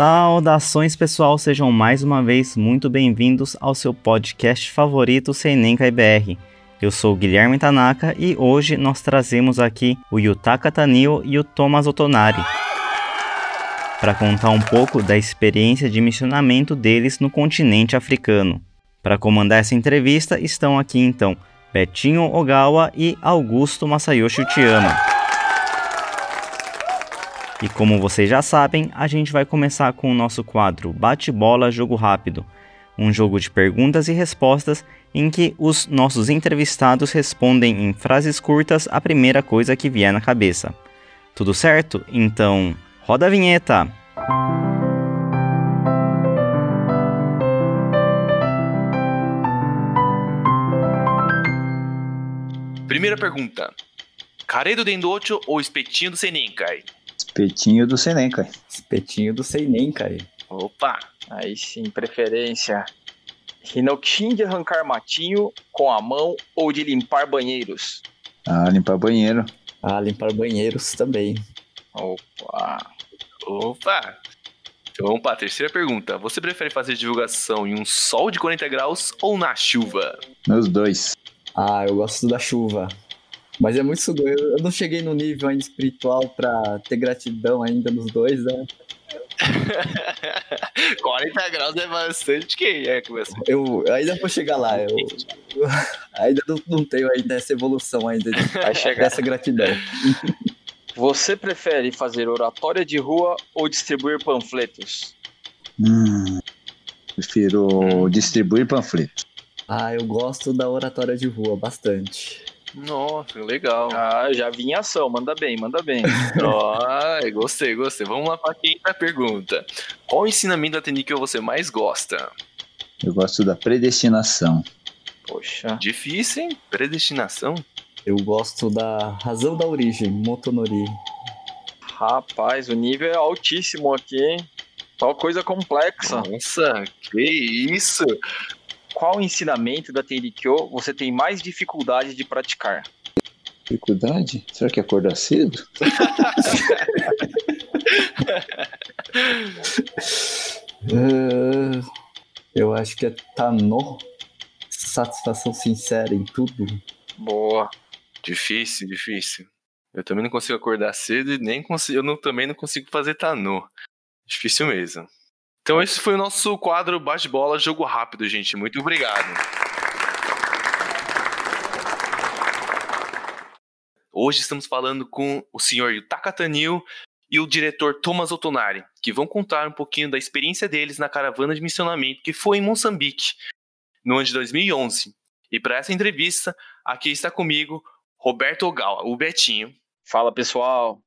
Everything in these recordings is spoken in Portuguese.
Saudações pessoal, sejam mais uma vez muito bem-vindos ao seu podcast favorito Senenka IBR. Eu sou Guilherme Tanaka e hoje nós trazemos aqui o Yutaka Tanio e o Thomas Otonari para contar um pouco da experiência de missionamento deles no continente africano. Para comandar essa entrevista estão aqui então Betinho Ogawa e Augusto Masayoshi Uchiyama. E como vocês já sabem, a gente vai começar com o nosso quadro Bate-Bola Jogo Rápido, um jogo de perguntas e respostas em que os nossos entrevistados respondem em frases curtas a primeira coisa que vier na cabeça. Tudo certo? Então, roda a vinheta! Primeira pergunta: Care do Dendocho ou espetinho do Senenkai? Espetinho do Senenkai. Espetinho do Senenkai. Opa! Aí sim, preferência. Rinoxin de arrancar matinho com a mão ou de limpar banheiros? Ah, limpar banheiro. Ah, limpar banheiros também. Opa! Opa! Então vamos para a terceira pergunta. Você prefere fazer divulgação em um sol de 40 graus ou na chuva? Nos dois. Ah, eu gosto da chuva. Mas é muito sudo. Eu não cheguei no nível ainda espiritual pra ter gratidão ainda nos dois, né? 40 graus é bastante quem é que você... Eu ainda vou chegar lá. Eu, eu ainda não, não, tenho ainda essa evolução ainda de, Vai chegar. dessa gratidão. Você prefere fazer oratória de rua ou distribuir panfletos? Hum, prefiro distribuir panfletos. Ah, eu gosto da oratória de rua bastante. Nossa, legal. Ah, já vi em ação. Manda bem, manda bem. Ai, gostei, gostei. Vamos lá para a quinta pergunta. Qual ensinamento da Tenikyo você mais gosta? Eu gosto da predestinação. Poxa. Difícil, hein? Predestinação? Eu gosto da razão da origem, Motonori. Rapaz, o nível é altíssimo aqui, hein? Só coisa complexa. Nossa, que isso! Qual ensinamento da Teirikyo você tem mais dificuldade de praticar? Dificuldade? Será que é acordar cedo? Uh, eu acho que é Tano. Satisfação sincera em tudo. Boa. Difícil, difícil. Eu também não consigo acordar cedo e nem consigo, eu não, também não consigo fazer Tano. Difícil mesmo. Então esse foi o nosso quadro Bate-Bola Jogo Rápido, gente. Muito obrigado. Hoje estamos falando com o senhor Yutaka Tanil e o diretor Thomas Otonari, que vão contar um pouquinho da experiência deles na caravana de missionamento que foi em Moçambique, no ano de 2011. E para essa entrevista, aqui está comigo Roberto Ogawa, o Betinho. Fala pessoal,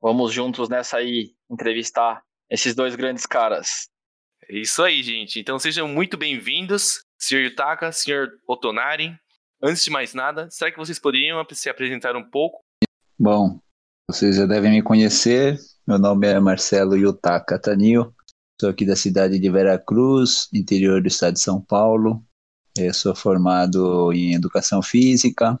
vamos juntos nessa aí entrevistar esses dois grandes caras. É isso aí, gente. Então sejam muito bem-vindos, senhor Yutaka, senhor Otonari. Antes de mais nada, será que vocês poderiam se apresentar um pouco? Bom, vocês já devem me conhecer. Meu nome é Marcelo Yutaka Tanil. Sou aqui da cidade de Veracruz, interior do estado de São Paulo. Eu sou formado em Educação Física,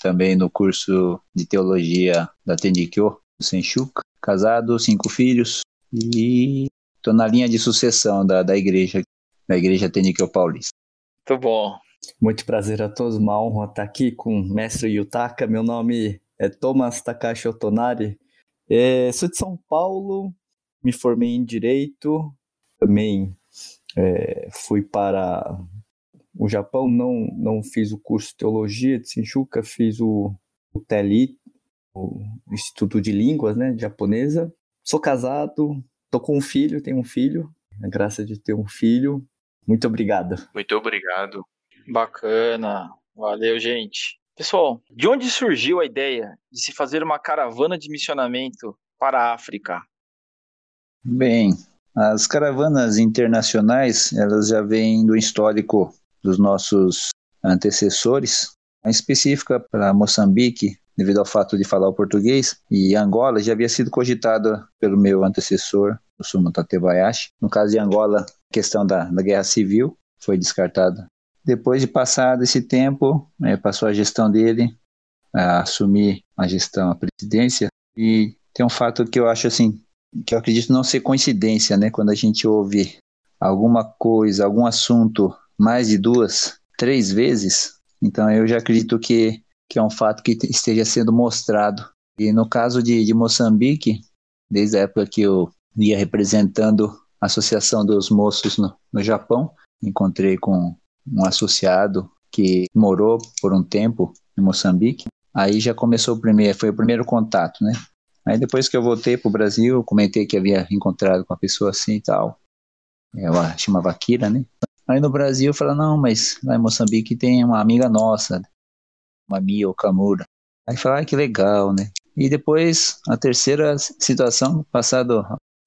também no curso de Teologia da Tenikyo, do Senchuca. Casado, cinco filhos e estou na linha de sucessão da, da igreja, da igreja Tenikyo Paulista. Muito bom. Muito prazer a todos, uma honra estar aqui com o mestre Yutaka. Meu nome é Thomas Takashi Otonari. É, sou de São Paulo, me formei em Direito, também é, fui para o Japão, não, não fiz o curso de Teologia de Shinjuku, fiz o, o TELI, o Instituto de Línguas né, japonesa. Sou casado, tô com um filho, tenho um filho, a graça de ter um filho. Muito obrigado. Muito obrigado. Bacana. Valeu, gente. Pessoal, de onde surgiu a ideia de se fazer uma caravana de missionamento para a África? Bem, as caravanas internacionais, elas já vêm do histórico dos nossos antecessores, a específica para Moçambique, devido ao fato de falar o português, e Angola já havia sido cogitada pelo meu antecessor, o Sumo Tatebayashi. No caso de Angola, a questão da, da guerra civil foi descartada. Depois de passado esse tempo, né, passou a gestão dele, a assumir a gestão, a presidência, e tem um fato que eu acho assim que eu acredito não ser coincidência, né? Quando a gente ouve alguma coisa, algum assunto mais de duas, três vezes, então eu já acredito que, que é um fato que esteja sendo mostrado. E no caso de, de Moçambique, desde a época que eu ia representando a Associação dos Moços no, no Japão, encontrei com um associado que morou por um tempo em Moçambique. Aí já começou o primeiro, foi o primeiro contato, né? Aí depois que eu voltei para o Brasil, comentei que havia encontrado com uma pessoa assim e tal. Ela chamava Kira, né? Aí no Brasil eu falei, não, mas lá em Moçambique tem uma amiga nossa, uma Mia Okamura. Aí falei, ah, que legal, né? E depois, a terceira situação, passado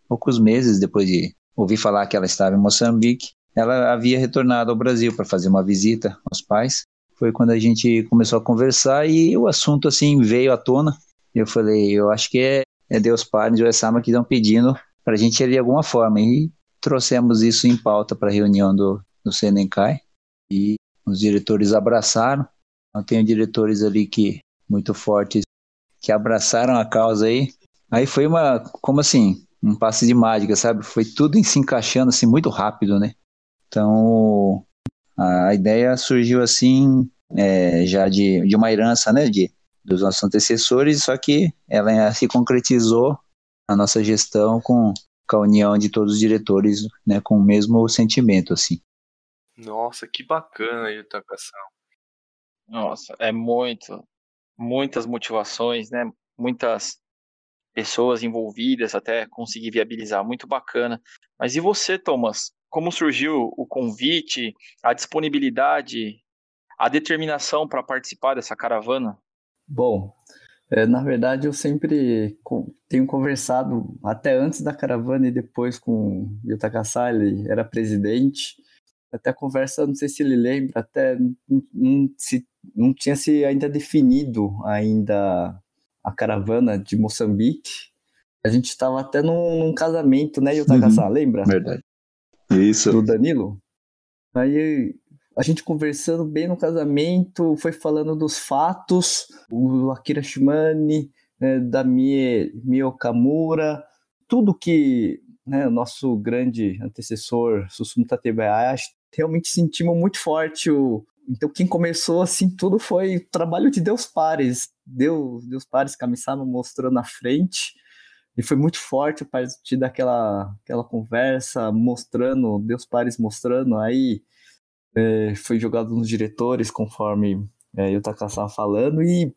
poucos meses depois de ouvir falar que ela estava em Moçambique, ela havia retornado ao Brasil para fazer uma visita aos pais. Foi quando a gente começou a conversar e o assunto assim veio à tona. Eu falei, eu acho que é, é Deus Pai e o Esama que estão pedindo para a gente ir de alguma forma. E trouxemos isso em pauta para a reunião do, do Senencai e os diretores abraçaram. Tenho diretores ali que muito fortes que abraçaram a causa aí. Aí foi uma, como assim, um passe de mágica, sabe? Foi tudo se encaixando assim muito rápido, né? Então a ideia surgiu assim é, já de, de uma herança, né? De dos nossos antecessores, só que ela se concretizou na nossa gestão com, com a união de todos os diretores, né? Com o mesmo sentimento, assim. Nossa, que bacana a educação. Nossa, é muito, muitas motivações, né? Muitas pessoas envolvidas até conseguir viabilizar, muito bacana. Mas e você, Thomas? Como surgiu o convite, a disponibilidade, a determinação para participar dessa caravana? Bom, é, na verdade eu sempre tenho conversado até antes da caravana e depois com Yuta ele era presidente. Até conversa, não sei se ele lembra, até não, se, não tinha se ainda definido ainda a caravana de Moçambique. A gente estava até num, num, casamento, né, Yutaka-san, uhum, lembra? Verdade. Isso. Do Danilo. Aí a gente conversando bem no casamento, foi falando dos fatos, o Akira Shimane, né, da Mie, Mie Okamura, tudo que né, o nosso grande antecessor, Susumu Tatebayashi, realmente sentimos muito forte o, então, quem começou assim tudo foi trabalho de Deus Pares. Deus, Deus Pares Kamisama mostrando na frente. E foi muito forte a partir daquela aquela conversa, mostrando, Deus Pares mostrando. Aí é, foi jogado nos diretores, conforme é, eu estava falando. E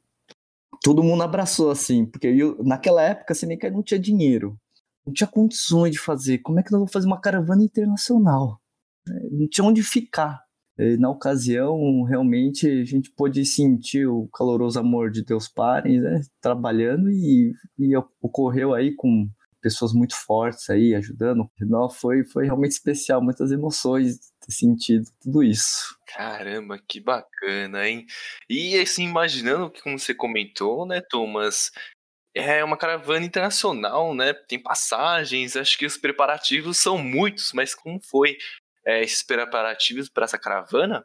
todo mundo abraçou, assim. Porque eu, naquela época, assim, nem que não tinha dinheiro. Não tinha condições de fazer. Como é que nós vamos fazer uma caravana internacional? Não tinha onde ficar. Na ocasião, realmente, a gente pôde sentir o caloroso amor de Deus Pares, né, trabalhando e, e ocorreu aí com pessoas muito fortes aí ajudando. Não, foi, foi realmente especial, muitas emoções ter sentido tudo isso. Caramba, que bacana, hein? E assim, imaginando que como você comentou, né, Thomas, é uma caravana internacional, né? Tem passagens, acho que os preparativos são muitos, mas como foi é, esses preparativos para essa caravana?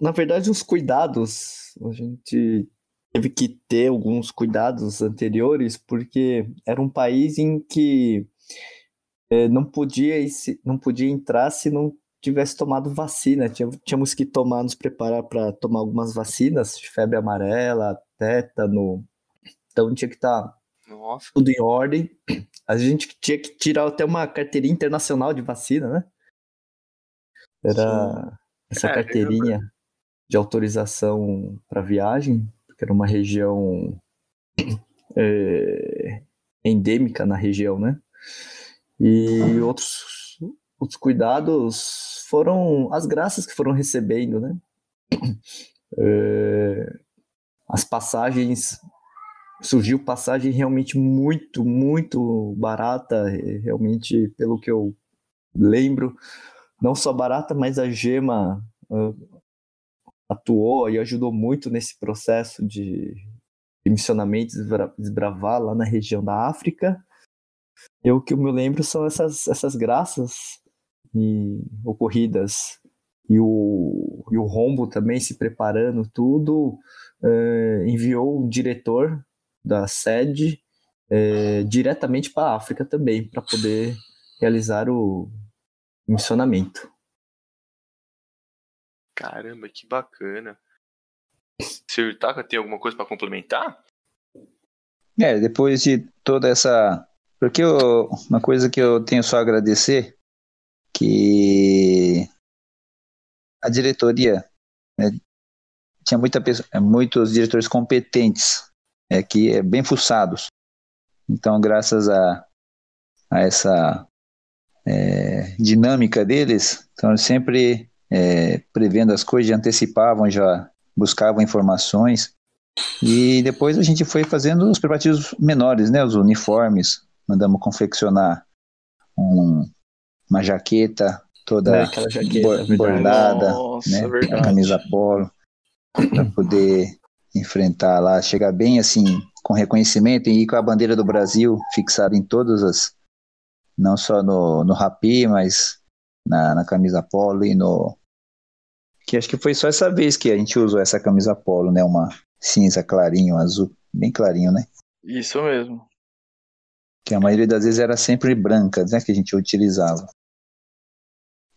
Na verdade, os cuidados, a gente teve que ter alguns cuidados anteriores, porque era um país em que é, não, podia, não podia entrar se não tivesse tomado vacina. Tínhamos que tomar, nos preparar para tomar algumas vacinas, febre amarela, tétano. Então tinha que estar tá tudo em ordem. A gente tinha que tirar até uma carteirinha internacional de vacina, né? Era Sim. essa Caramba. carteirinha de autorização para viagem, que era uma região é, endêmica na região, né? E outros, outros cuidados foram as graças que foram recebendo, né? É, as passagens surgiu passagem realmente muito, muito barata, realmente pelo que eu lembro, não só barata, mas a Gema uh, atuou e ajudou muito nesse processo de, de missionamento, desbravar lá na região da África. Eu que eu me lembro são essas, essas graças e, ocorridas e o, e o Rombo também se preparando tudo, uh, enviou um diretor da sede é, diretamente para a África também, para poder realizar o missionamento. Caramba, que bacana. Sr. Taka, tem alguma coisa para complementar? É, depois de toda essa. Porque eu, uma coisa que eu tenho só a agradecer, que a diretoria né, tinha muita pessoa, muitos diretores competentes, é, que é bem fuçados. Então, graças a, a essa é, dinâmica deles, então sempre é, prevendo as coisas, já antecipavam, já buscavam informações. E depois a gente foi fazendo os preparativos menores, né, os uniformes, mandamos confeccionar um, uma jaqueta toda É, jaqueta, bordada, Nossa, né, a camisa polo, para poder enfrentar lá, chegar bem assim, com reconhecimento e ir com a bandeira do Brasil fixada em todas as, não só no, no rapi, mas na, na camisa polo e no, que acho que foi só essa vez que a gente usou essa camisa polo, né, uma cinza clarinho, azul, bem clarinho, né, Isso mesmo. que a maioria das vezes era sempre branca, né, que a gente utilizava.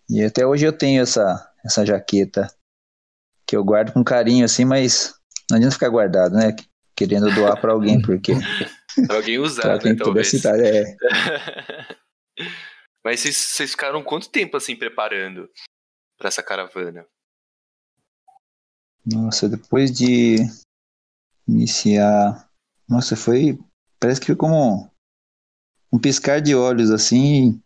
E até hoje eu tenho essa, essa jaqueta que eu guardo com carinho assim, mas não adianta ficar guardado, né? Querendo doar para alguém, porque Pra alguém usar, pra né, quem talvez. cidade é. Mas vocês, ficaram quanto tempo assim preparando pra essa caravana? Nossa, depois de iniciar, nossa, foi parece que foi como um piscar de olhos assim.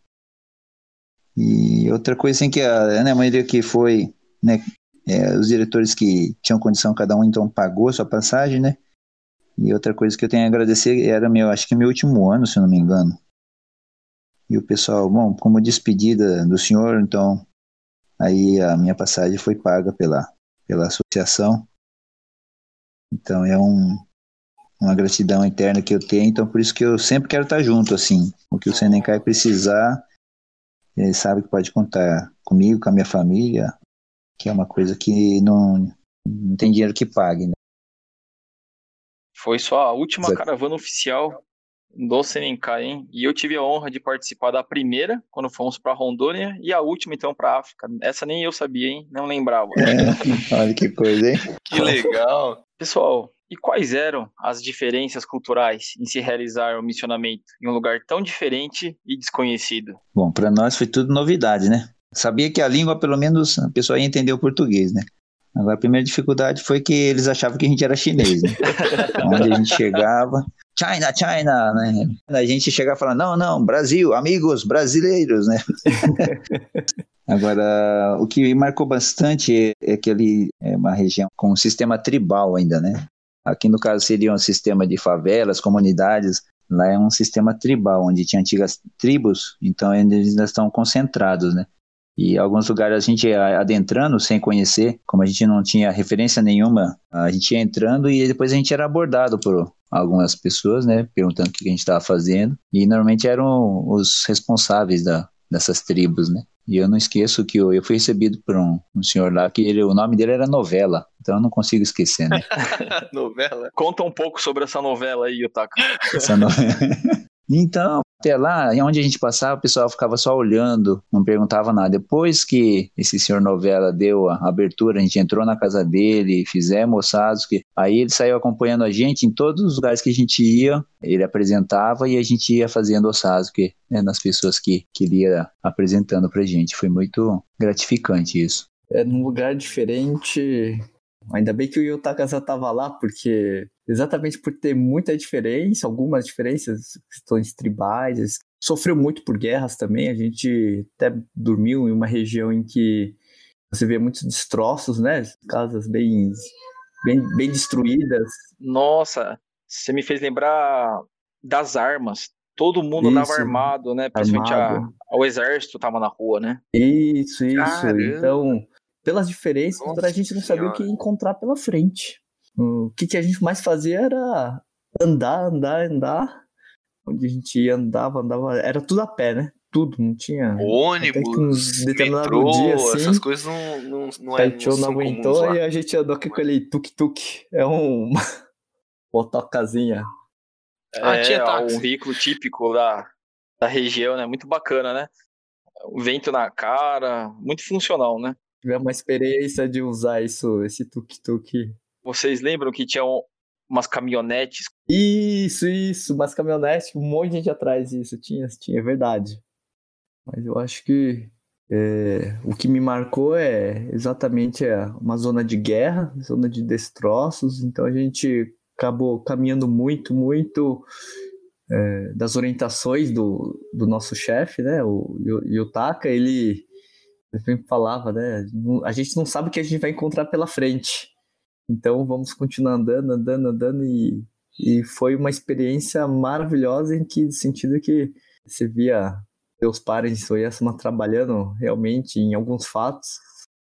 E outra coisa assim que a, né, a maioria que foi, né, é, os diretores que tinham condição, cada um então pagou a sua passagem, né? E outra coisa que eu tenho a agradecer era meu, acho que meu último ano, se eu não me engano. E o pessoal, bom, como despedida do senhor, então aí a minha passagem foi paga pela pela associação. Então é um, uma gratidão interna que eu tenho, então por isso que eu sempre quero estar junto, assim. O que o Senencai precisar, ele sabe que pode contar comigo, com a minha família, que é uma coisa que não, não tem dinheiro que pague, né? Foi só a última Exato. caravana oficial do Senenkai, hein? E eu tive a honra de participar da primeira, quando fomos para Rondônia, e a última, então, para África. Essa nem eu sabia, hein? Não lembrava. É, olha que coisa, hein? Que legal! Pessoal, e quais eram as diferenças culturais em se realizar o missionamento em um lugar tão diferente e desconhecido? Bom, para nós foi tudo novidade, né? Sabia que a língua, pelo menos, a pessoa ia entender o português, né? Agora, a primeira dificuldade foi que eles achavam que a gente era chinês, né? Onde a gente chegava, China, China, né? A gente chegava falava, não, não, Brasil, amigos brasileiros, né? Agora, o que me marcou bastante é que ali é uma região com um sistema tribal ainda, né? Aqui, no caso, seria um sistema de favelas, comunidades. Lá é um sistema tribal, onde tinha antigas tribos, então eles ainda estão concentrados, né? E alguns lugares a gente ia adentrando sem conhecer, como a gente não tinha referência nenhuma, a gente ia entrando e depois a gente era abordado por algumas pessoas, né? Perguntando o que a gente estava fazendo. E normalmente eram os responsáveis da, dessas tribos, né? E eu não esqueço que eu, eu fui recebido por um, um senhor lá que ele, o nome dele era Novela, então eu não consigo esquecer, né? Novela. Conta um pouco sobre essa novela aí, Otaka. Essa no- Então, até lá, onde a gente passava, o pessoal ficava só olhando, não perguntava nada. Depois que esse senhor Novela deu a abertura, a gente entrou na casa dele, fizemos ossados, que aí ele saiu acompanhando a gente em todos os lugares que a gente ia, ele apresentava e a gente ia fazendo ossados, que né, nas pessoas que, ele ia apresentando pra gente. Foi muito gratificante isso. É num lugar diferente. Ainda bem que o Yutaka tava lá, porque exatamente por ter muita diferença, algumas diferenças, questões tribais, sofreu muito por guerras também. A gente até dormiu em uma região em que você vê muitos destroços, né? Casas bem, bem, bem destruídas. Nossa, você me fez lembrar das armas. Todo mundo andava Isso. armado, né? Principalmente a, Armado. o exército tava na rua, né? Isso, isso. Caramba. Então, pelas diferenças, Nossa a gente não sabia o que encontrar pela frente. O que, que a gente mais fazia era andar, andar, andar. Onde a gente ia, andava, andava. Era tudo a pé, né? Tudo, não tinha. Ônibus, metrô, dia, assim, essas coisas não, não, não, é, Taichou não não aguentou lá. e a gente andou com aquele tuk-tuk. É um. Motocazinha. Ah, é, tinha táxi. um veículo típico da, da região, né? Muito bacana, né? O vento na cara, muito funcional, né? É uma experiência de usar isso, esse tuk-tuk. Vocês lembram que tinham umas caminhonetes? Isso, isso, umas caminhonetes, um monte de gente atrás disso. Tinha, tinha, é verdade. Mas eu acho que é, o que me marcou é exatamente é, uma zona de guerra, zona de destroços. Então a gente acabou caminhando muito, muito é, das orientações do, do nosso chefe, né? O Yutaka, ele, ele sempre falava, né? A gente não sabe o que a gente vai encontrar pela frente. Então vamos continuar andando, andando, andando e, e foi uma experiência maravilhosa em que sentido que você via seus pares em Oyasama trabalhando realmente em alguns fatos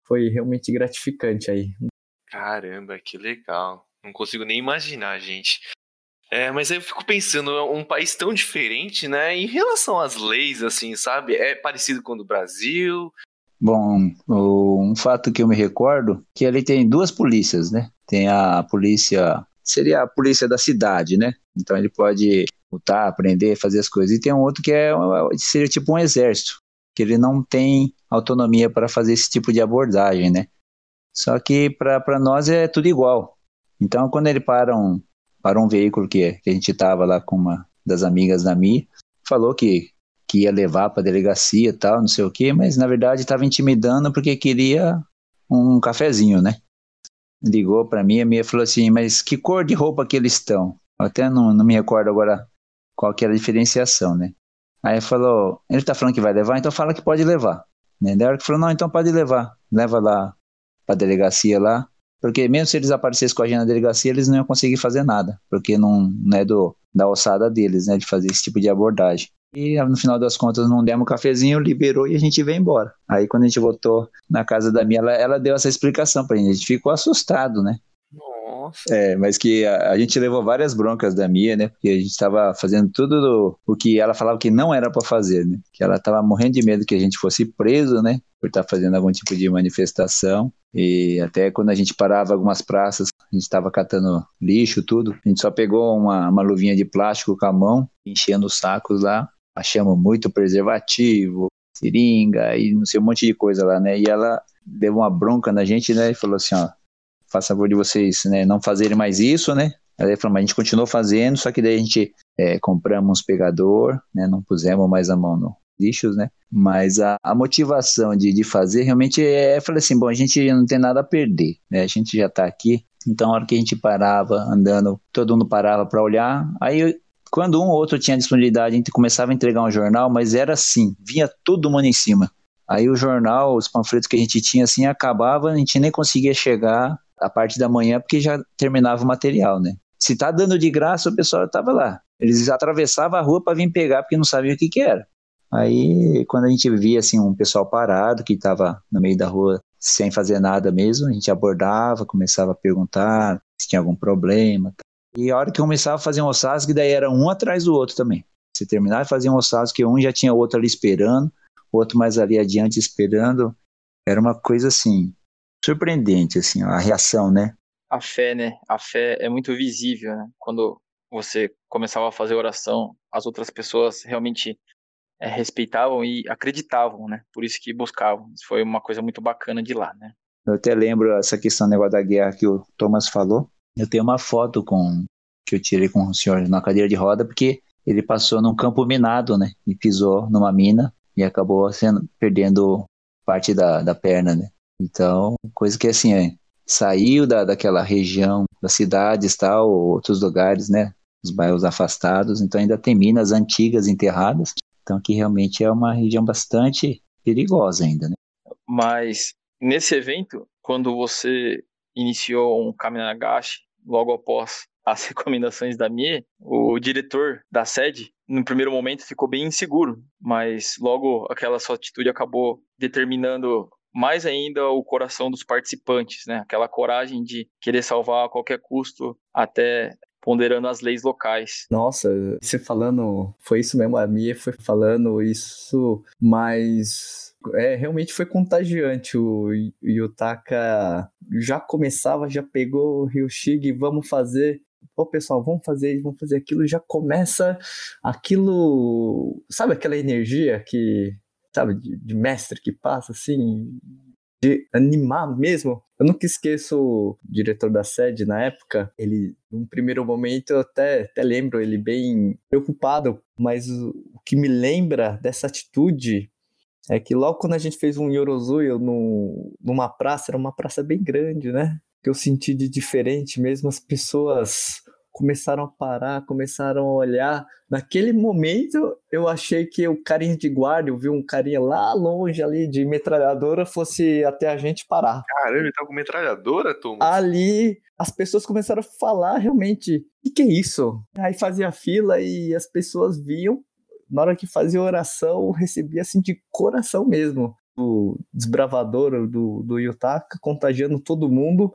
foi realmente gratificante aí. Caramba, que legal. Não consigo nem imaginar, gente. É, mas eu fico pensando, é um país tão diferente, né? Em relação às leis, assim, sabe? É parecido com o do Brasil? Bom, um fato que eu me recordo, que ali tem duas polícias, né? Tem a polícia, seria a polícia da cidade, né? Então ele pode lutar, aprender, fazer as coisas. E tem um outro que é seria tipo um exército, que ele não tem autonomia para fazer esse tipo de abordagem, né? Só que para nós é tudo igual. Então, quando ele para um, para um veículo que, que a gente estava lá com uma das amigas da Mi, falou que, que ia levar para a delegacia e tal, não sei o quê, mas na verdade estava intimidando porque queria um cafezinho, né? Ligou para mim, a Mia falou assim, mas que cor de roupa que eles estão? Eu até não, não me recordo agora qual que era a diferenciação, né? Aí falou, ele tá falando que vai levar, então fala que pode levar. Né? Daí hora que falou, não, então pode levar. Leva lá para a delegacia lá. Porque mesmo se eles aparecessem com a gente na delegacia, eles não iam conseguir fazer nada, porque não, não é do, da alçada deles, né, de fazer esse tipo de abordagem. E no final das contas não demos um cafezinho, liberou e a gente veio embora. Aí quando a gente voltou na casa da minha, ela, ela deu essa explicação pra gente, a gente ficou assustado, né? Nossa. É, mas que a, a, gente levou várias broncas da Mia, né? Porque a gente estava fazendo tudo do, o que ela falava que não era para fazer, né? Que ela estava morrendo de medo que a gente fosse preso, né? Por estar tá fazendo algum tipo de manifestação. E até quando a gente parava algumas praças, a gente estava catando lixo, tudo. A gente só pegou uma, uma luvinha de plástico com a mão, enchendo os sacos lá. Achamos muito preservativo, seringa e não sei, um monte de coisa lá, né? E ela deu uma bronca na gente, né? E falou assim, ó, faz favor de vocês né, não fazerem mais isso, né? Aí falou, mas a gente continuou fazendo, só que daí a gente é, compramos um pegador, né? Não pusemos mais a mão no lixos, né? Mas a, a motivação de, de fazer realmente é, falei assim, bom, a gente não tem nada a perder, né? A gente já tá aqui, então a hora que a gente parava andando, todo mundo parava para olhar, aí quando um ou outro tinha disponibilidade, a gente começava a entregar um jornal, mas era assim, vinha todo mundo em cima. Aí o jornal, os panfletos que a gente tinha assim, acabava, a gente nem conseguia chegar a parte da manhã porque já terminava o material, né? Se tá dando de graça, o pessoal tava lá. Eles atravessavam a rua para vir pegar porque não sabiam o que que era. Aí, quando a gente via assim um pessoal parado que estava no meio da rua sem fazer nada mesmo, a gente abordava, começava a perguntar se tinha algum problema. E a hora que começava a fazer um ossasco, daí era um atrás do outro também. Se terminava de fazer um ossasco, que um já tinha outro ali esperando, outro mais ali adiante esperando. Era uma coisa assim, surpreendente, assim, a reação, né? A fé, né? A fé é muito visível, né? Quando você começava a fazer oração, as outras pessoas realmente é, respeitavam e acreditavam, né? Por isso que buscavam. Isso foi uma coisa muito bacana de lá, né? Eu até lembro essa questão do negócio da guerra que o Thomas falou. Eu tenho uma foto com que eu tirei com o senhor na cadeira de roda, porque ele passou num campo minado, né? E pisou numa mina e acabou sendo, perdendo parte da, da perna, né? Então, coisa que assim, é, saiu da, daquela região das cidades tal, outros lugares, né? Os bairros afastados, então ainda tem minas antigas enterradas, então que realmente é uma região bastante perigosa ainda, né? Mas nesse evento, quando você iniciou um Kaminagashi, logo após as recomendações da Mie, o diretor da sede, no primeiro momento, ficou bem inseguro, mas logo aquela sua atitude acabou determinando mais ainda o coração dos participantes, né? Aquela coragem de querer salvar a qualquer custo, até ponderando as leis locais. Nossa, você falando, foi isso mesmo, a Mia foi falando isso, mas é, realmente foi contagiante. O Yutaka já começava, já pegou o Ryoshige, vamos fazer. ô pessoal, vamos fazer isso, vamos fazer aquilo, já começa aquilo, sabe aquela energia que, sabe, de, de mestre que passa assim, de animar mesmo. Eu nunca esqueço o diretor da sede na época, ele, num primeiro momento, eu até, até lembro ele bem preocupado, mas o, o que me lembra dessa atitude é que logo quando a gente fez um Yorozuyo no, numa praça, era uma praça bem grande, né? Que eu senti de diferente mesmo, as pessoas começaram a parar, começaram a olhar. Naquele momento, eu achei que o carinha de guarda, eu vi um carinha lá longe ali de metralhadora, fosse até a gente parar. Caramba, ele tá com metralhadora, Thomas? Ali, as pessoas começaram a falar realmente, o que, que é isso? Aí fazia fila e as pessoas viam. Na hora que fazia oração, recebia assim de coração mesmo. O desbravador do, do Yutaka contagiando todo mundo,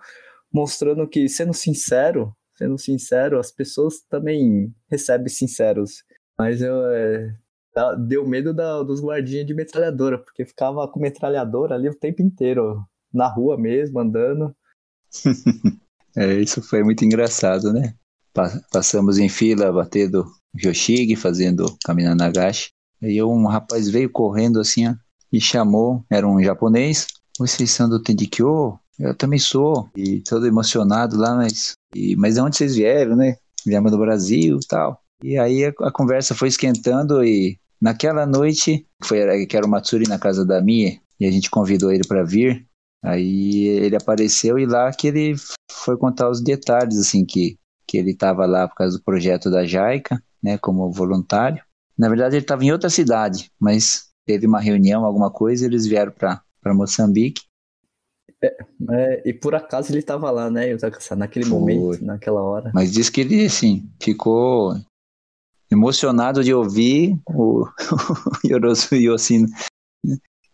mostrando que, sendo sincero, sendo sincero, as pessoas também recebem sinceros. Mas eu é, deu medo da, dos guardinhas de metralhadora, porque ficava com metralhadora ali o tempo inteiro, na rua mesmo, andando. é, isso foi muito engraçado, né? Passamos em fila batendo Yoshigi, fazendo Kamina Nagashi. Aí um rapaz veio correndo assim ó, e chamou, era um japonês. Vocês são do Tendikyo? Eu também sou. E todo emocionado lá, mas. E, mas de onde vocês vieram, né? Viemos do Brasil e tal. E aí a, a, conversa foi esquentando e naquela noite, foi, que era o Matsuri na casa da Mie, e a gente convidou ele para vir. Aí ele apareceu e lá que ele foi contar os detalhes, assim, que, que ele estava lá por causa do projeto da Jaica, né, como voluntário. Na verdade, ele estava em outra cidade, mas teve uma reunião, alguma coisa, e eles vieram para Moçambique. É, é, e por acaso ele estava lá, né, naquele Foi. momento, naquela hora. Mas diz que ele, assim, ficou emocionado de ouvir o, Yorosu Yosin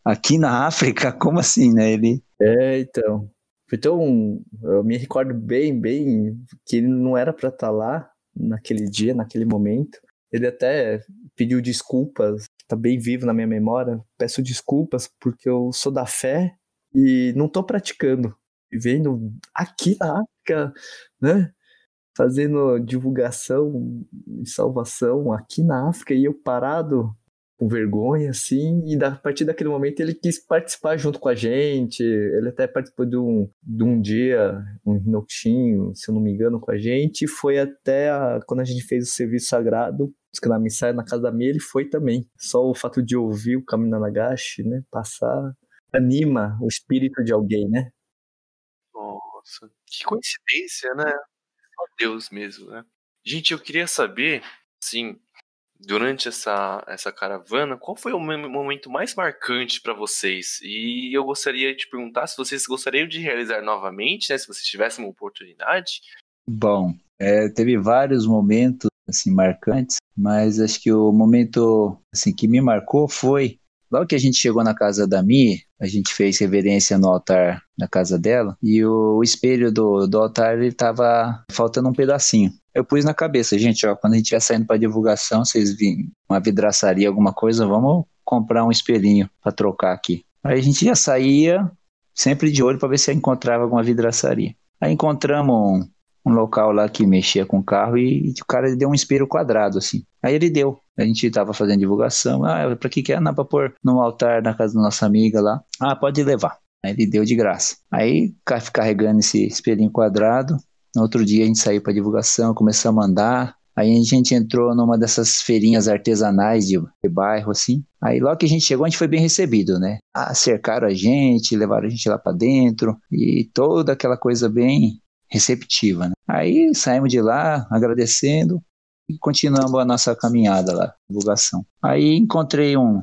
aqui na África, como assim, né? Ele... É, então. Então, eu me recordo bem, bem que ele não era para estar tá lá naquele dia, naquele momento. Ele até pediu desculpas, tá bem vivo na minha memória. Peço desculpas porque eu sou da fé e não estou praticando. Vivendo aqui na África, né? Fazendo divulgação e salvação aqui na África e eu parado com vergonha, assim, e a partir daquele momento ele quis participar junto com a gente, ele até participou de um, de um dia, um notinho, se eu não me engano, com a gente, e foi até a, quando a gente fez o serviço sagrado, que na missa na casa da minha ele foi também. Só o fato de ouvir o Kamina Nagashi, né, passar, anima o espírito de alguém, né? Nossa, que coincidência, né? Só Deus mesmo, né? Gente, eu queria saber, sim, durante essa, essa caravana, qual foi o momento mais marcante para vocês? E eu gostaria de perguntar se vocês gostariam de realizar novamente, né, se vocês tivessem uma oportunidade. Bom, é, teve vários momentos assim marcantes, mas acho que o momento assim que me marcou foi Logo que a gente chegou na casa da Mi, a gente fez reverência no altar na casa dela e o, espelho do, do altar ele tava faltando um pedacinho. Eu pus na cabeça, gente, ó, quando a gente estiver saindo para divulgação, vocês virem uma vidraçaria, alguma coisa, vamos comprar um espelhinho para trocar aqui. Aí a gente já saía sempre de olho para ver se encontrava alguma vidraçaria. Aí encontramos um, local lá que mexia com carro e, e o cara deu um espelho quadrado assim. Aí ele deu. A gente estava fazendo divulgação. Ah, para que que é? Não, para pôr no altar na casa da nossa amiga lá. Ah, pode levar. Aí ele deu de graça. Aí carregando esse espelhinho quadrado. No outro dia a gente saiu para divulgação, começou a andar. Aí a gente entrou numa dessas feirinhas artesanais de, de, bairro, assim. Aí logo que a gente chegou, a gente foi bem recebido, né? Ah, cercaram a gente, levaram a gente lá para dentro e toda aquela coisa bem receptiva, né? Aí saímos de lá agradecendo e continuamos a nossa caminhada lá, divulgação. Aí encontrei um,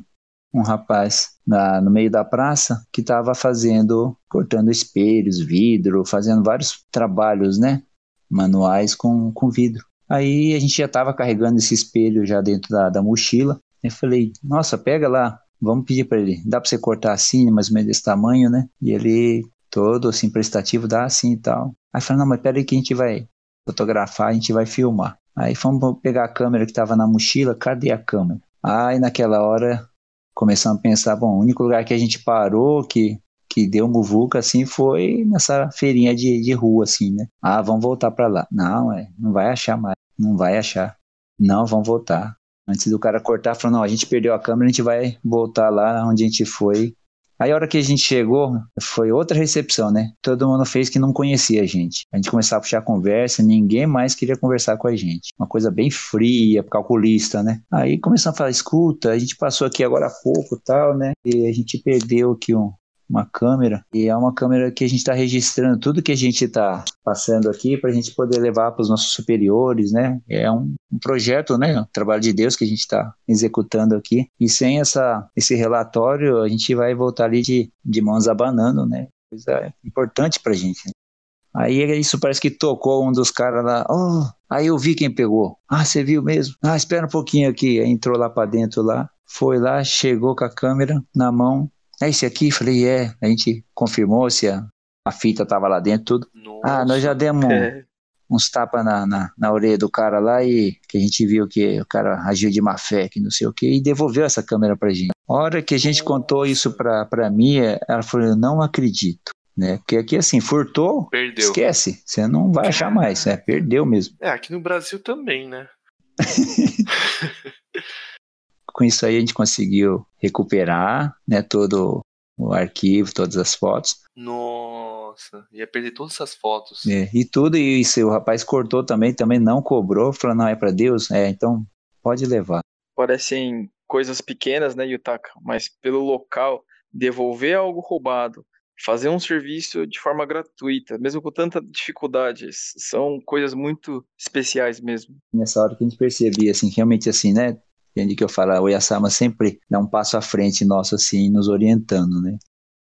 um rapaz na, no meio da praça que estava fazendo, cortando espelhos, vidro, fazendo vários trabalhos, né, manuais com, com vidro. Aí a gente já estava carregando esse espelho já dentro da, da mochila. Eu falei, nossa, pega lá, vamos pedir para ele, dá para você cortar assim, mais ou menos desse tamanho, né? E ele, todo assim, prestativo, dá assim e tal. Aí falei, não, mas pera aí que a gente vai fotografar, a gente vai filmar. Aí fomos pegar a câmera que estava na mochila, cadê a câmera? Aí naquela hora começamos a pensar, bom, o único lugar que a gente parou, que, que deu muvuca, assim, foi nessa feirinha de, de rua, assim, né? Ah, vamos voltar para lá. Não, é, não vai achar mais, não vai achar. Não, vamos voltar. Antes do cara cortar, falou, não, a gente perdeu a câmera, a gente vai voltar lá onde a gente foi Aí a hora que a gente chegou, foi outra recepção, né? Todo mundo fez que não conhecia a gente. A gente começava a puxar conversa, ninguém mais queria conversar com a gente. Uma coisa bem fria, calculista, né? Aí começamos a falar, escuta, a gente passou aqui agora há pouco tal, né? E a gente perdeu aqui um, uma câmera e é uma câmera que a gente está registrando tudo que a gente está passando aqui para a gente poder levar para os nossos superiores, né? É um, um, projeto, né? Um trabalho de Deus que a gente está executando aqui e sem essa esse relatório a gente vai voltar ali de, de mãos abanando, né? Coisa importante para a gente. Né? Aí isso parece que tocou um dos caras lá. Oh, aí eu vi quem pegou. Ah, você viu mesmo? Ah, espera um pouquinho aqui. Aí entrou lá para dentro lá, foi lá, chegou com a câmera na mão, é esse aqui? Falei, é. A gente confirmou se a, a fita tava lá dentro, tudo. Nossa, ah, nós já demos é. uns tapas na, na, na, orelha do cara lá e que a gente viu que o cara agiu de má fé, que não sei o que, e devolveu essa câmera pra gente. A hora que a gente contou isso pra, pra mim, ela falou, eu não acredito. Né? Porque aqui, assim, furtou, perdeu. esquece. Você não vai achar mais, é, perdeu mesmo. É, aqui no Brasil também, né? Com isso aí a gente conseguiu recuperar, né, todo o arquivo, todas as fotos. Nossa, ia perder todas essas fotos. É, e tudo isso, o rapaz cortou também, também não cobrou, falou, não, é para Deus? É, então pode levar. Parecem coisas pequenas, né, Yutaka, mas pelo local, devolver algo roubado, fazer um serviço de forma gratuita, mesmo com tanta dificuldade, são coisas muito especiais mesmo. Nessa hora que a gente percebia, assim, realmente assim, né, Entende que eu falo, o Yasama sempre dá um passo à frente nosso, assim, nos orientando, né?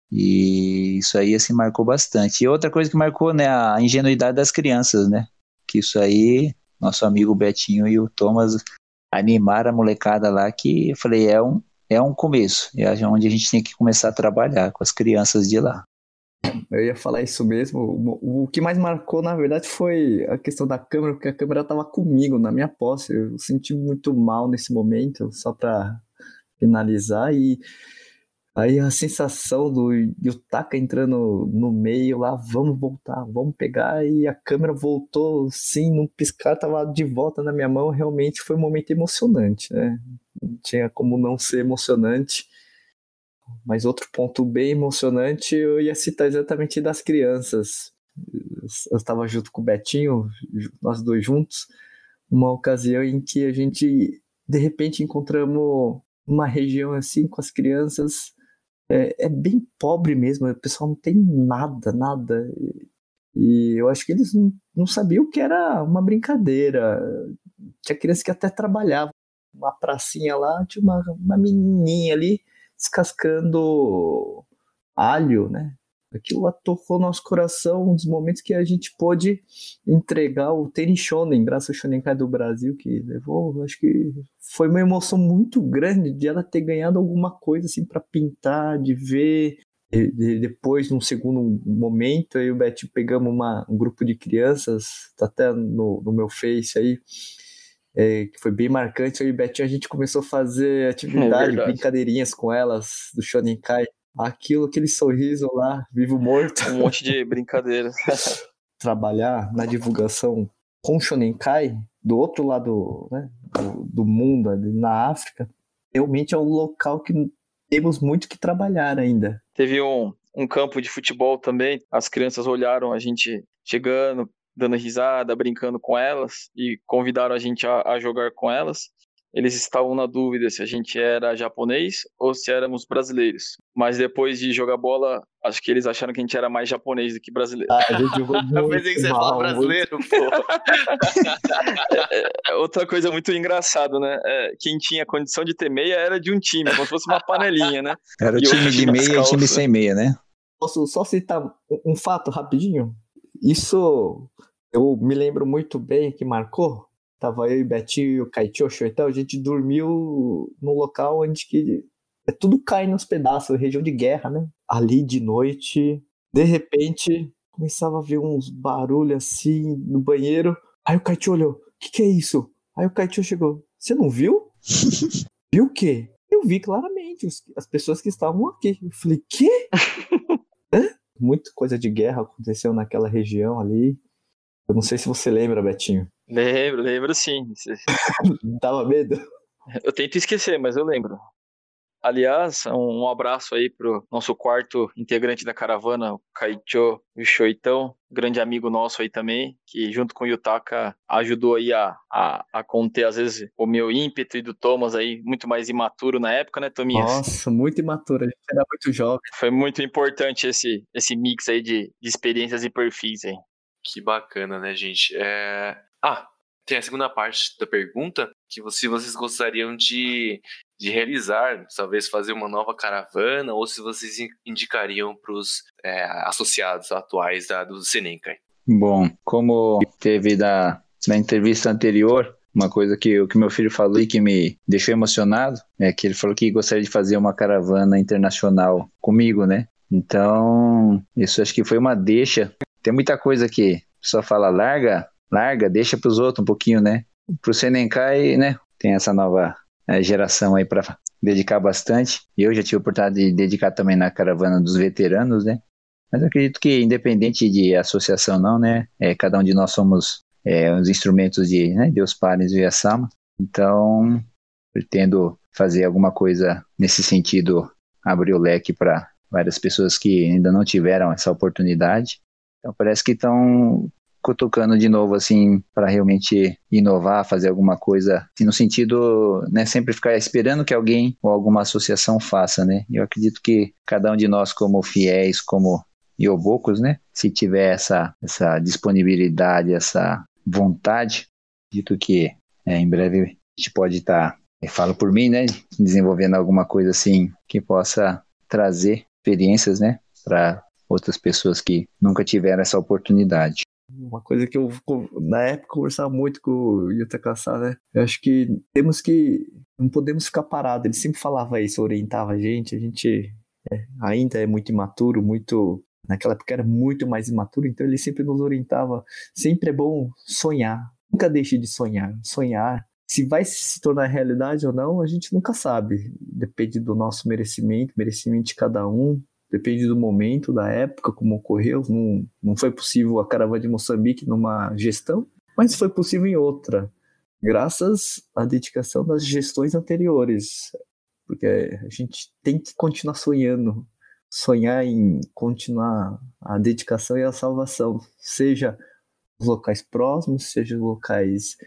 E isso aí, assim, marcou bastante. E outra coisa que marcou, né, a ingenuidade das crianças, né? Que isso aí, nosso amigo Betinho e o Thomas animaram a molecada lá, que eu falei, é um, é um começo, é onde a gente tem que começar a trabalhar com as crianças de lá. Eu ia falar isso mesmo. O, que mais marcou, na verdade, foi a questão da câmera, porque a câmera estava comigo, na minha posse. Eu senti muito mal nesse momento, só para finalizar. E aí a sensação do Yutaka entrando no meio lá, vamos voltar, vamos pegar. E a câmera voltou, sim, num piscar, estava de volta na minha mão. Realmente foi um momento emocionante, né? Não tinha como não ser emocionante. Mas outro ponto bem emocionante eu ia citar exatamente das crianças. Eu estava junto com o Betinho, nós dois juntos, uma ocasião em que a gente de repente encontramos uma região assim com as crianças é, é bem pobre mesmo, o pessoal não tem nada, nada. E eu acho que eles não, não sabiam que era uma brincadeira. Tinha criança que até trabalhava. Uma pracinha lá, tinha uma, uma menininha ali descascando alho, né? Aquilo tocou nosso coração, um dos momentos que a gente pôde entregar o tênis shonen, braço shonenkai do Brasil, que levou, acho que foi uma emoção muito grande de ela ter ganhado alguma coisa assim para pintar, de ver. E, depois, num segundo momento, e o Betinho pegamos uma, um grupo de crianças, tá até no, no meu Face aí, é, que foi bem marcante. Eu e Betinho a gente começou a fazer atividade, é brincadeirinhas com elas do Shonen Kai. Aquilo, aquele sorriso lá, vivo morto. Um monte de brincadeiras. Trabalhar na divulgação com Shonen Kai, do outro lado né, do, do mundo, na África, realmente é um local que temos muito que trabalhar ainda. Teve um, um campo de futebol também, as crianças olharam a gente chegando, dando risada, brincando com elas e convidaram a gente a, a, jogar com elas. Eles estavam na dúvida se a gente era japonês ou se éramos brasileiros. Mas depois de jogar bola, acho que eles acharam que a gente era mais japonês do que brasileiro. Ah, a gente jogou Eu pensei que você fala brasileiro, pô. É, é, outra coisa muito engraçada, né? É, quem tinha condição de ter meia era de um time, como se fosse uma panelinha, né? Era o time de meia e o time sem meia, né? Posso só citar um fato rapidinho? Isso eu me lembro muito bem que marcou. Tava eu e Betinho, o Kaichocho e tal, a gente dormiu num local onde que é tudo cai nos pedaços, região de guerra, né? Ali de noite, de repente, começava a ver uns barulhos assim no banheiro. Aí o Kaicho olhou, o que, que é isso? Aí o Kaicho chegou, você não viu? viu o quê? Eu vi claramente os, as pessoas que estavam aqui. Eu falei, quê? muita coisa de guerra aconteceu naquela região ali. Eu não sei se você lembra, Betinho. Lembro, lembro sim. Dava medo? Eu tento esquecer, mas eu lembro. Aliás, um, abraço aí pro nosso quarto integrante da caravana, o Kaicho Shoitão, grande amigo nosso aí também, que junto com o Yutaka ajudou aí a, a, a, conter, às vezes, o meu ímpeto e do Thomas aí, muito mais imaturo na época, né, Tominhas? Nossa, muito imaturo, a gente era muito jovem. Foi muito importante esse, esse mix aí de, de experiências e perfis aí. Que bacana, né, gente? É... Ah, tem a segunda parte da pergunta, que se vocês gostariam de, de realizar, talvez fazer uma nova caravana, ou se vocês indicariam para os é, associados atuais da, do Senenkai. Bom, como teve da, na entrevista anterior, uma coisa que, que meu filho falou e que me deixou emocionado é que ele falou que gostaria de fazer uma caravana internacional comigo, né? Então, isso acho que foi uma deixa. Tem muita coisa que só fala larga, larga, deixa para os outros um pouquinho, né? Para o Senenkai, né? Tem essa nova é, geração aí para dedicar bastante. Eu já tive a oportunidade de dedicar também na caravana dos veteranos, né? Mas acredito que independente de associação não, né? É, cada um de nós somos é, os instrumentos de né, Deus Pares e Sama. Então, pretendo fazer alguma coisa nesse sentido, abrir o leque para várias pessoas que ainda não tiveram essa oportunidade. Então parece que estão cutucando de novo, assim, para realmente inovar, fazer alguma coisa, assim, no sentido, né, sempre ficar esperando que alguém ou alguma associação faça, né? Eu acredito que cada um de nós, como fiéis, como iobocos, né, se tiver essa, essa disponibilidade, essa vontade, dito que é, em breve a gente pode estar, tá, falo por mim, né, desenvolvendo alguma coisa assim que possa trazer experiências, né, para outras pessoas que nunca tiveram essa oportunidade. Uma coisa que eu, na época, conversava muito com o Yuta Kassar, né? Eu acho que temos que. Não podemos ficar parados. Ele sempre falava isso, orientava a gente. A gente é, ainda é muito imaturo, muito. Naquela época era muito mais imaturo, então ele sempre nos orientava. Sempre é bom sonhar. Nunca deixe de sonhar. Sonhar. Se vai se tornar realidade ou não, a gente nunca sabe. Depende do nosso merecimento, merecimento de cada um depende do momento, da época, como ocorreu. Não, não foi possível a caravana de Moçambique numa gestão, mas foi possível em outra, graças à dedicação das gestões anteriores. Porque a gente tem que continuar sonhando, sonhar em continuar a dedicação e a salvação, seja os locais próximos, seja os locais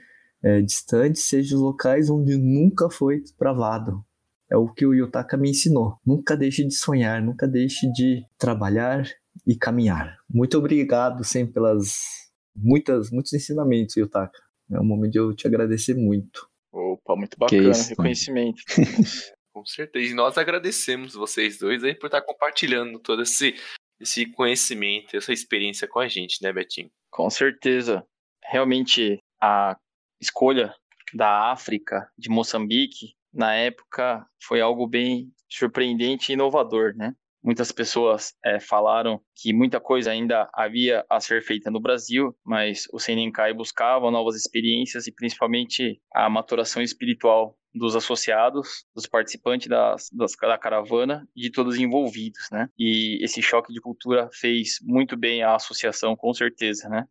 é, distantes, seja os locais onde nunca foi travado. É o que o Yutaka me ensinou. Nunca deixe de sonhar, nunca deixe de trabalhar e caminhar. Muito obrigado sempre pelas muitas muitos ensinamentos, Yutaka. É um momento de eu te agradecer muito. Opa, muito bacana, isso, reconhecimento. Com certeza. E nós agradecemos vocês dois aí por estar compartilhando todo esse, esse conhecimento, essa experiência com a gente, né, Betinho? Com certeza. Realmente, a escolha da África, de Moçambique, na época foi algo bem surpreendente e inovador, né? Muitas pessoas é, falaram que muita coisa ainda havia a ser feita no Brasil, mas o Senenkai buscava novas experiências e principalmente a maturação espiritual dos associados, dos participantes das, das, da caravana e de todos os envolvidos, né? E esse choque de cultura fez muito bem à associação, com certeza, né?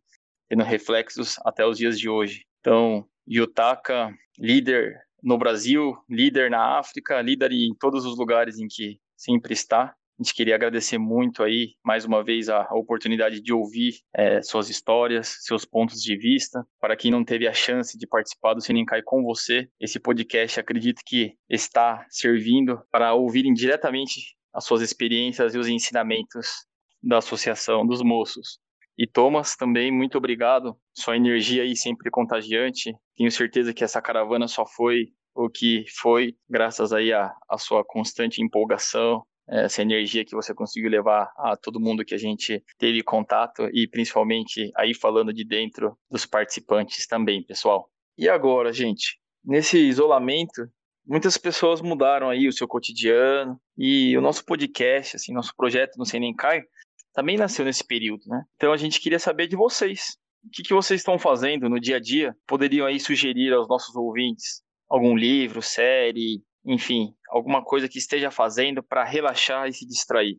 Tendo reflexos até os dias de hoje. Então, Yutaka, líder no Brasil, líder na África, líder em todos os lugares em que sempre está. A gente queria agradecer muito aí, mais uma vez, a, oportunidade de ouvir é, suas histórias, seus pontos de vista. Para quem não teve a chance de participar do Sininkai com você, esse podcast acredito que está servindo para ouvirem diretamente as suas experiências e os ensinamentos da Associação dos Moços. E Thomas, também muito obrigado. Sua energia aí sempre contagiante. Tenho certeza que essa caravana só foi o que foi graças aí à, à sua constante empolgação, essa energia que você conseguiu levar a todo mundo que a gente teve contato e principalmente aí falando de dentro dos participantes também, pessoal. E agora, gente, nesse isolamento, muitas pessoas mudaram aí o seu cotidiano e o nosso podcast, assim, nosso projeto no Senencai também nasceu nesse período, né? Então a gente queria saber de vocês. O que, que vocês estão fazendo no dia a dia? Poderiam aí sugerir aos nossos ouvintes algum livro, série, enfim, alguma coisa que esteja fazendo para relaxar e se distrair?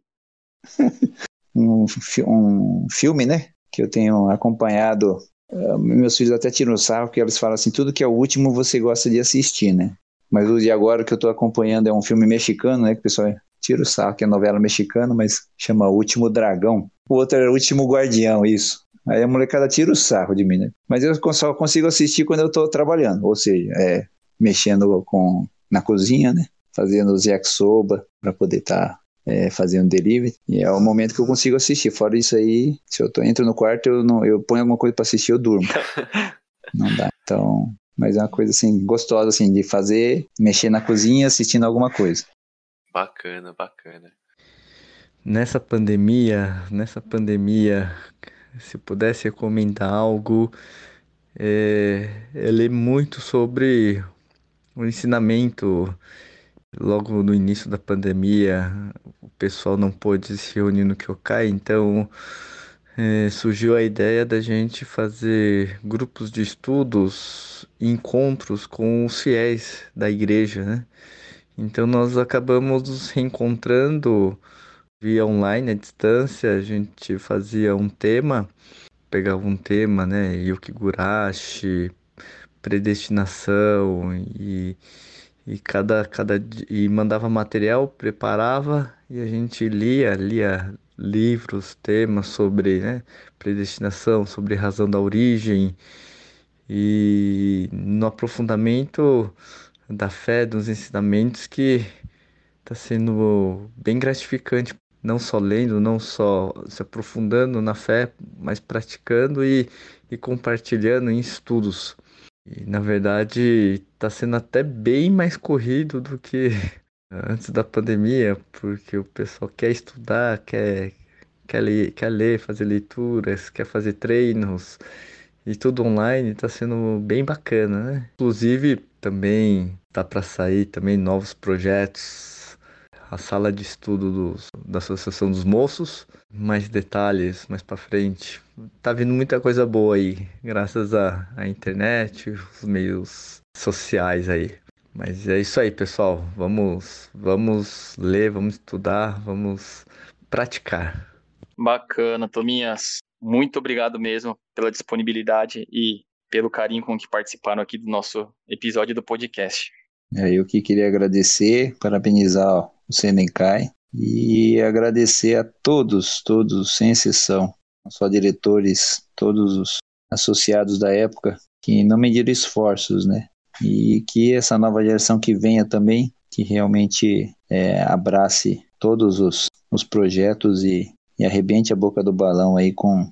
um um, filme, né? Que eu tenho acompanhado. Uh, meus filhos até tiram sarro, porque eles falam assim: tudo que é o último você gosta de assistir, né? Mas o de agora que eu estou acompanhando é um filme mexicano, né? Que o pessoal tira o sarro, que é novela mexicana, mas chama O Último Dragão. O outro era O Último Guardião, isso. Aí a molecada tira o sarro de mim, né? Mas eu só consigo assistir quando eu estou trabalhando, ou seja, é, mexendo com, na cozinha, né? Fazendo os yakisoba para poder estar tá, é, fazendo delivery. E é o momento que eu consigo assistir. Fora isso aí, se eu tô, entro no quarto, eu, não, eu ponho alguma coisa para assistir, eu durmo. não dá. Então, mas é uma coisa assim, gostosa assim, de fazer, mexer na cozinha assistindo alguma coisa. Bacana, bacana. Nessa pandemia, nessa pandemia, se pudesse recomendar algo, é, é ler muito sobre o ensinamento. Logo no início da pandemia, o pessoal não pôde se reunir no Kyokai, então é, surgiu a ideia da gente fazer grupos de estudos, encontros com os fiéis da igreja, né? Então nós acabamos nos reencontrando via online, à distância, a gente fazia um tema, pegava um tema, né, Yukigurashi, predestinação e, e cada, cada e mandava material, preparava e a gente lia, lia livros, temas sobre né, predestinação, sobre razão da origem. E no aprofundamento da fé, dos ensinamentos que está sendo bem gratificante não só lendo, não só se aprofundando na fé, mas praticando e, e compartilhando em estudos. E na verdade está sendo até bem mais corrido do que antes da pandemia, porque o pessoal quer estudar, quer, quer, ler, quer ler, fazer leituras, quer fazer treinos e tudo online está sendo bem bacana, né? Inclusive também tá para sair também novos projetos a sala de estudo dos, da Associação dos Moços. Mais detalhes mais para frente. Tá vindo muita coisa boa aí, graças à, à internet, os meios sociais aí. Mas é isso aí, pessoal. Vamos, vamos ler, vamos estudar, vamos praticar. Bacana, Tominhas. Muito obrigado mesmo pela disponibilidade e pelo carinho com que participaram aqui do nosso episódio do podcast. É, eu que queria agradecer, parabenizar o Senencai e agradecer a todos, todos, sem exceção, só diretores, todos os associados da época que não mediram esforços, né? E que essa nova geração que venha também, que realmente é, abrace todos os, os projetos e, e arrebente a boca do balão aí com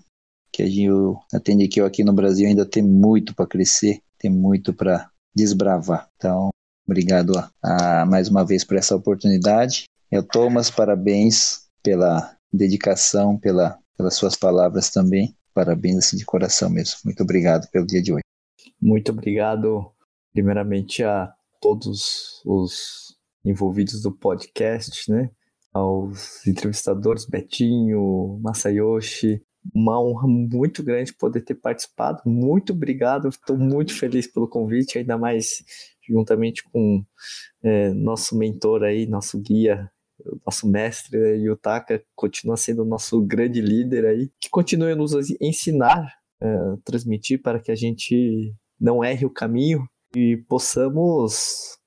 que a gente atende aqui no Brasil ainda tem muito para crescer, tem muito para desbravar. Então, obrigado a, a, mais uma vez por essa oportunidade eu, Thomas, parabéns pela dedicação, pela, pelas suas palavras também. Parabéns assim, de coração mesmo. Muito obrigado pelo dia de hoje. Muito obrigado, primeiramente, a todos os envolvidos do podcast, né? Aos entrevistadores, Betinho, Masayoshi. Uma honra muito grande poder ter participado. Muito obrigado. Estou muito feliz pelo convite, ainda mais juntamente com é, nosso mentor aí, nosso guia, nosso mestre né, Yutaka continua sendo nosso grande líder aí, que continue a nos ensinar, uh, transmitir para que a gente não erre o caminho e possamos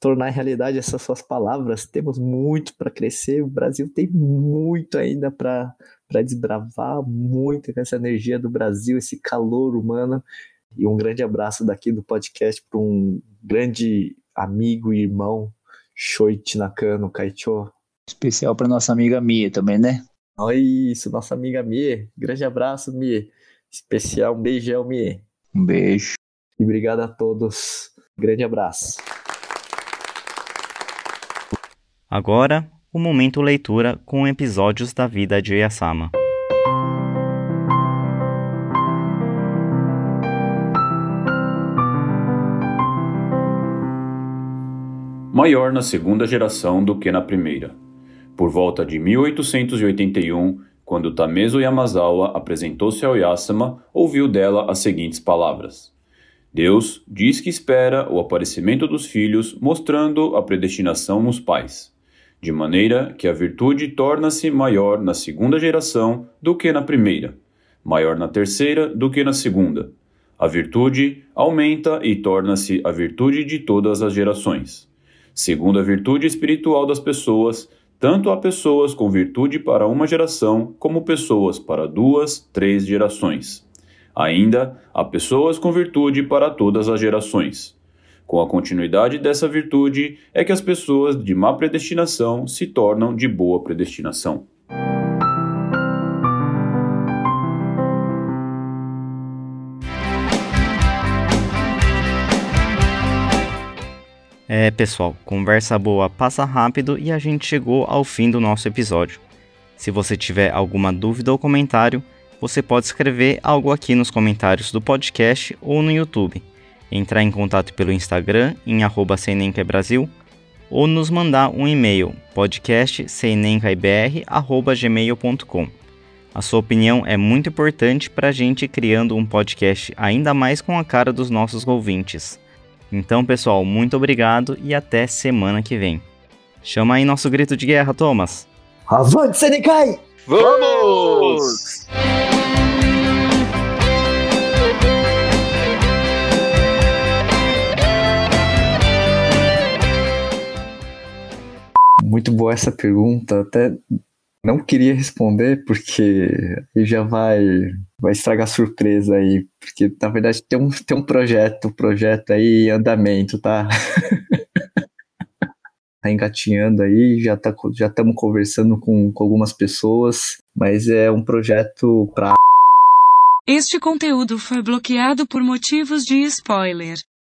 tornar realidade essas suas palavras. Temos muito para crescer, o Brasil tem muito ainda para desbravar, muito com essa energia do Brasil, esse calor humano. E um grande abraço daqui do podcast para um grande amigo e irmão, Shoichi Nakano Kaicho. Especial para nossa amiga Mia também, né? Olha isso, nossa amiga Mia. Grande abraço, Mia. Especial, um beijão, Mia. Um beijo. E obrigado a todos. Grande abraço. Agora, o momento leitura com episódios da vida de Yasama. Maior na segunda geração do que na primeira. Por volta de 1881, quando Tamezo Yamazawa apresentou-se ao Yasama, ouviu dela as seguintes palavras: Deus diz que espera o aparecimento dos filhos, mostrando a predestinação nos pais. De maneira que a virtude torna-se maior na segunda geração do que na primeira, maior na terceira do que na segunda. A virtude aumenta e torna-se a virtude de todas as gerações. Segundo a virtude espiritual das pessoas, tanto há pessoas com virtude para uma geração, como pessoas para duas, três gerações. Ainda há pessoas com virtude para todas as gerações. Com a continuidade dessa virtude é que as pessoas de má predestinação se tornam de boa predestinação. É, pessoal, conversa boa passa rápido e a gente chegou ao fim do nosso episódio. Se você tiver alguma dúvida ou comentário, você pode escrever algo aqui nos comentários do podcast ou no YouTube entrar em contato pelo Instagram em Brasil ou nos mandar um e-mail podcastcnemcaibr@gmail.com. A sua opinião é muito importante para a gente criando um podcast ainda mais com a cara dos nossos ouvintes. Então, pessoal, muito obrigado e até semana que vem. Chama aí nosso grito de guerra, Thomas. Avante, Senekai! Vamos! Muito boa essa pergunta. Até não queria responder porque já vai vai estragar surpresa aí, porque na verdade tem um, tem um projeto, um projeto aí em andamento, tá? tá engatinhando aí, já tá já estamos conversando com, com algumas pessoas, mas é um projeto para Este conteúdo foi bloqueado por motivos de spoiler.